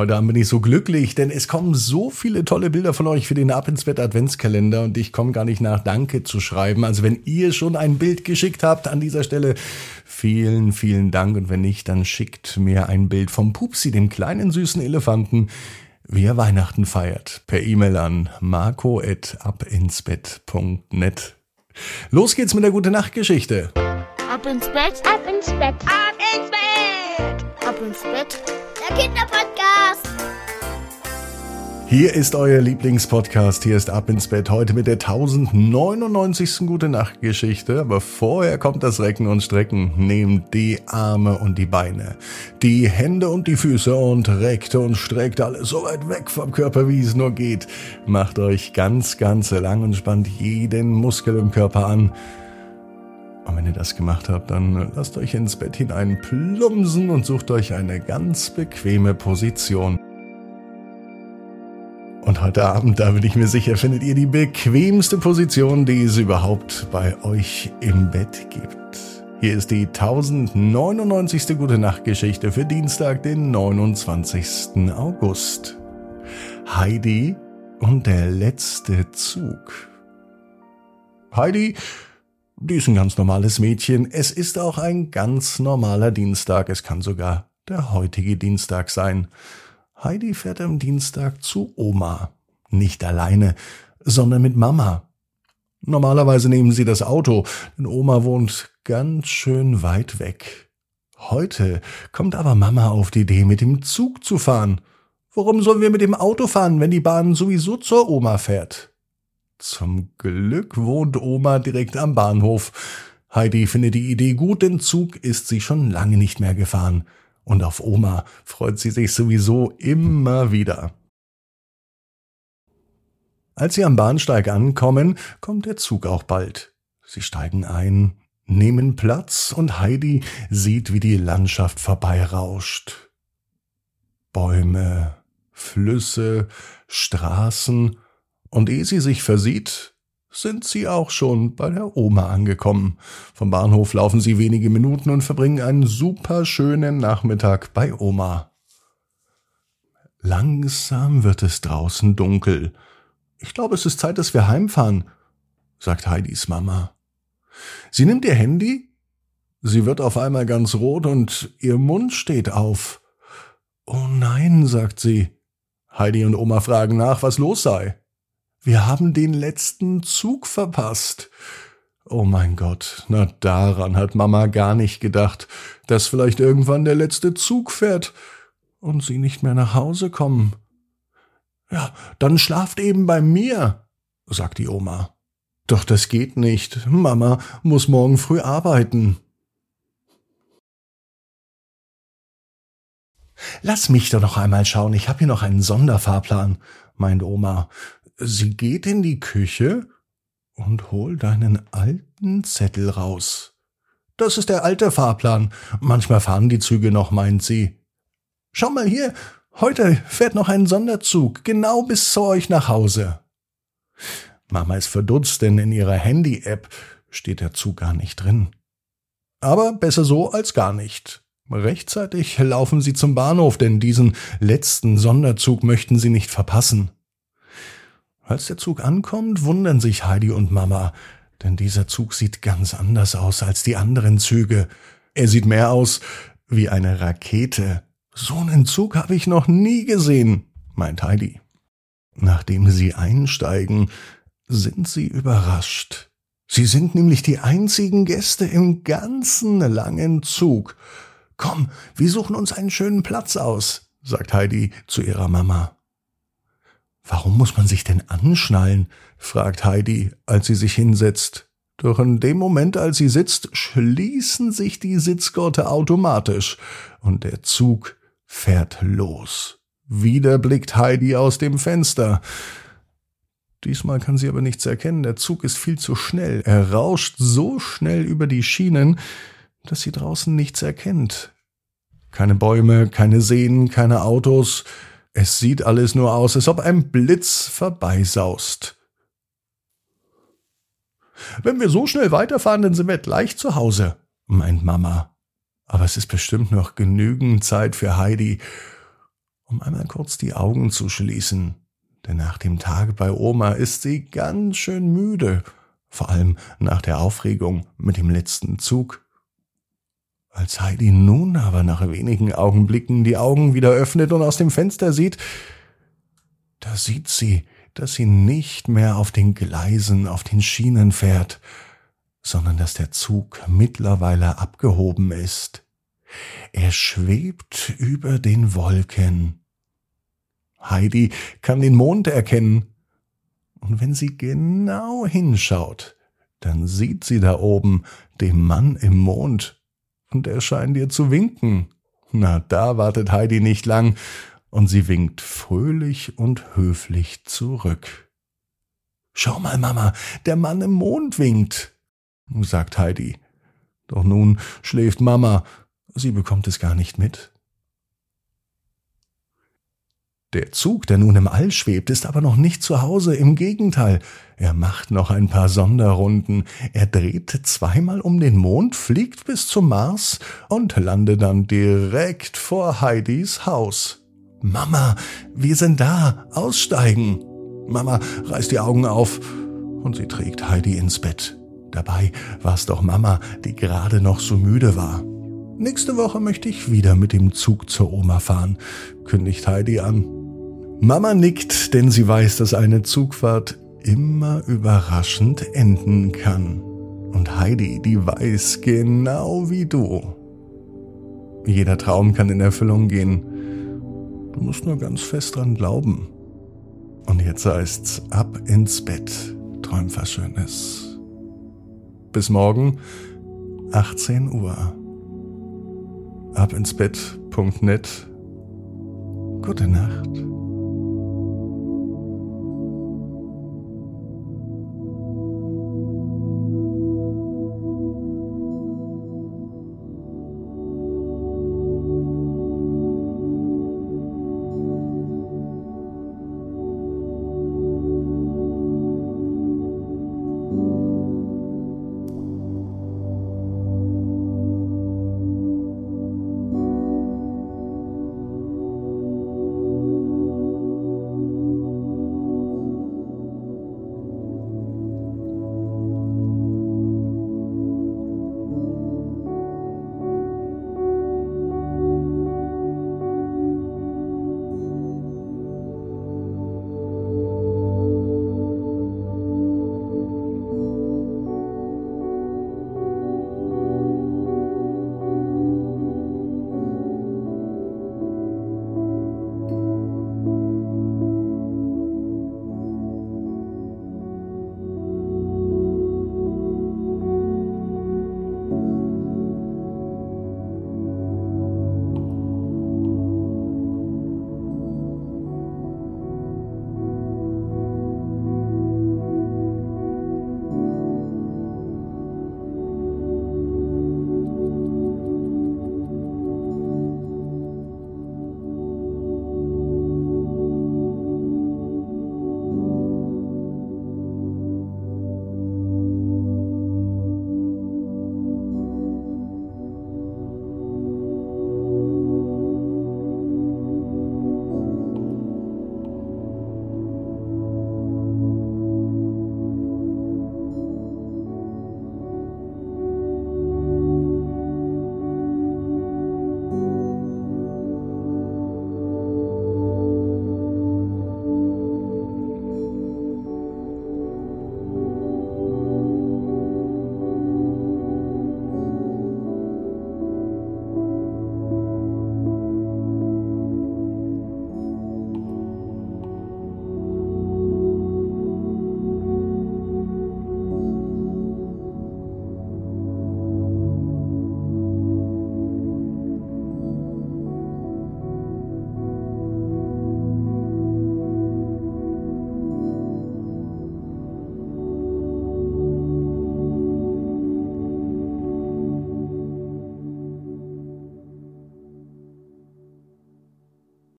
Heute Abend bin ich so glücklich, denn es kommen so viele tolle Bilder von euch für den Ab ins Bett Adventskalender und ich komme gar nicht nach Danke zu schreiben. Also wenn ihr schon ein Bild geschickt habt an dieser Stelle, vielen, vielen Dank und wenn nicht, dann schickt mir ein Bild vom Pupsi, dem kleinen süßen Elefanten, wie er Weihnachten feiert, per E-Mail an marco@abinsbett.net. Los geht's mit der gute Nachtgeschichte. Ab ins Bett, ab ins Bett, ab ins Bett, ab ins Bett. Der Kinderpodcast. Hier ist euer Lieblingspodcast. Hier ist Ab ins Bett heute mit der 1099. Gute Nacht Geschichte. Aber vorher kommt das Recken und Strecken. Nehmt die Arme und die Beine, die Hände und die Füße und reckt und streckt alles so weit weg vom Körper, wie es nur geht. Macht euch ganz, ganz lang und spannt jeden Muskel im Körper an. Und wenn ihr das gemacht habt, dann lasst euch ins Bett hinein plumsen und sucht euch eine ganz bequeme Position. Und heute Abend, da bin ich mir sicher, findet ihr die bequemste Position, die es überhaupt bei euch im Bett gibt. Hier ist die 1099. Gute Nacht Geschichte für Dienstag, den 29. August. Heidi und der letzte Zug. Heidi, die ist ein ganz normales Mädchen. Es ist auch ein ganz normaler Dienstag. Es kann sogar der heutige Dienstag sein. Heidi fährt am Dienstag zu Oma. Nicht alleine, sondern mit Mama. Normalerweise nehmen sie das Auto, denn Oma wohnt ganz schön weit weg. Heute kommt aber Mama auf die Idee, mit dem Zug zu fahren. Warum sollen wir mit dem Auto fahren, wenn die Bahn sowieso zur Oma fährt? Zum Glück wohnt Oma direkt am Bahnhof. Heidi findet die Idee gut, denn Zug ist sie schon lange nicht mehr gefahren. Und auf Oma freut sie sich sowieso immer wieder. Als sie am Bahnsteig ankommen, kommt der Zug auch bald. Sie steigen ein, nehmen Platz und Heidi sieht, wie die Landschaft vorbeirauscht. Bäume, Flüsse, Straßen, und ehe sie sich versieht, sind sie auch schon bei der Oma angekommen. Vom Bahnhof laufen sie wenige Minuten und verbringen einen super schönen Nachmittag bei Oma. Langsam wird es draußen dunkel. Ich glaube, es ist Zeit, dass wir heimfahren, sagt Heidis Mama. Sie nimmt ihr Handy. Sie wird auf einmal ganz rot und ihr Mund steht auf. Oh nein, sagt sie. Heidi und Oma fragen nach, was los sei. Wir haben den letzten Zug verpasst. Oh mein Gott, na daran hat Mama gar nicht gedacht, dass vielleicht irgendwann der letzte Zug fährt und sie nicht mehr nach Hause kommen. Ja, dann schlaft eben bei mir, sagt die Oma. Doch das geht nicht. Mama muss morgen früh arbeiten. Lass mich doch noch einmal schauen, ich habe hier noch einen Sonderfahrplan, meint Oma. Sie geht in die Küche und holt einen alten Zettel raus. Das ist der alte Fahrplan. Manchmal fahren die Züge noch, meint sie. Schau mal hier, heute fährt noch ein Sonderzug, genau bis zu euch nach Hause. Mama ist verdutzt, denn in ihrer Handy-App steht der Zug gar nicht drin. Aber besser so als gar nicht. Rechtzeitig laufen sie zum Bahnhof, denn diesen letzten Sonderzug möchten sie nicht verpassen. Als der Zug ankommt, wundern sich Heidi und Mama, denn dieser Zug sieht ganz anders aus als die anderen Züge. Er sieht mehr aus wie eine Rakete. So einen Zug habe ich noch nie gesehen, meint Heidi. Nachdem sie einsteigen, sind sie überrascht. Sie sind nämlich die einzigen Gäste im ganzen langen Zug. Komm, wir suchen uns einen schönen Platz aus, sagt Heidi zu ihrer Mama. Warum muss man sich denn anschnallen? fragt Heidi, als sie sich hinsetzt. Doch in dem Moment, als sie sitzt, schließen sich die Sitzgurte automatisch und der Zug fährt los. Wieder blickt Heidi aus dem Fenster. Diesmal kann sie aber nichts erkennen. Der Zug ist viel zu schnell. Er rauscht so schnell über die Schienen, dass sie draußen nichts erkennt. Keine Bäume, keine Seen, keine Autos. Es sieht alles nur aus, als ob ein Blitz vorbeisaust. Wenn wir so schnell weiterfahren, dann sind wir gleich zu Hause, meint Mama. Aber es ist bestimmt noch genügend Zeit für Heidi. um einmal kurz die Augen zu schließen, denn nach dem Tag bei Oma ist sie ganz schön müde, vor allem nach der Aufregung mit dem letzten Zug. Als Heidi nun aber nach wenigen Augenblicken die Augen wieder öffnet und aus dem Fenster sieht, da sieht sie, dass sie nicht mehr auf den Gleisen, auf den Schienen fährt, sondern dass der Zug mittlerweile abgehoben ist. Er schwebt über den Wolken. Heidi kann den Mond erkennen. Und wenn sie genau hinschaut, dann sieht sie da oben den Mann im Mond und er scheint ihr zu winken. Na, da wartet Heidi nicht lang und sie winkt fröhlich und höflich zurück. Schau mal, Mama, der Mann im Mond winkt, sagt Heidi. Doch nun schläft Mama, sie bekommt es gar nicht mit. Der Zug, der nun im All schwebt, ist aber noch nicht zu Hause, im Gegenteil. Er macht noch ein paar Sonderrunden. Er dreht zweimal um den Mond, fliegt bis zum Mars und landet dann direkt vor Heidis Haus. Mama, wir sind da, aussteigen. Mama reißt die Augen auf und sie trägt Heidi ins Bett. Dabei war es doch Mama, die gerade noch so müde war. Nächste Woche möchte ich wieder mit dem Zug zur Oma fahren, kündigt Heidi an. Mama nickt, denn sie weiß, dass eine Zugfahrt immer überraschend enden kann. Und Heidi, die weiß genau wie du. Jeder Traum kann in Erfüllung gehen. Du musst nur ganz fest dran glauben. Und jetzt heißt's ab ins Bett. Träum was Schönes. Bis morgen, 18 Uhr. Abinsbett.net. Gute Nacht.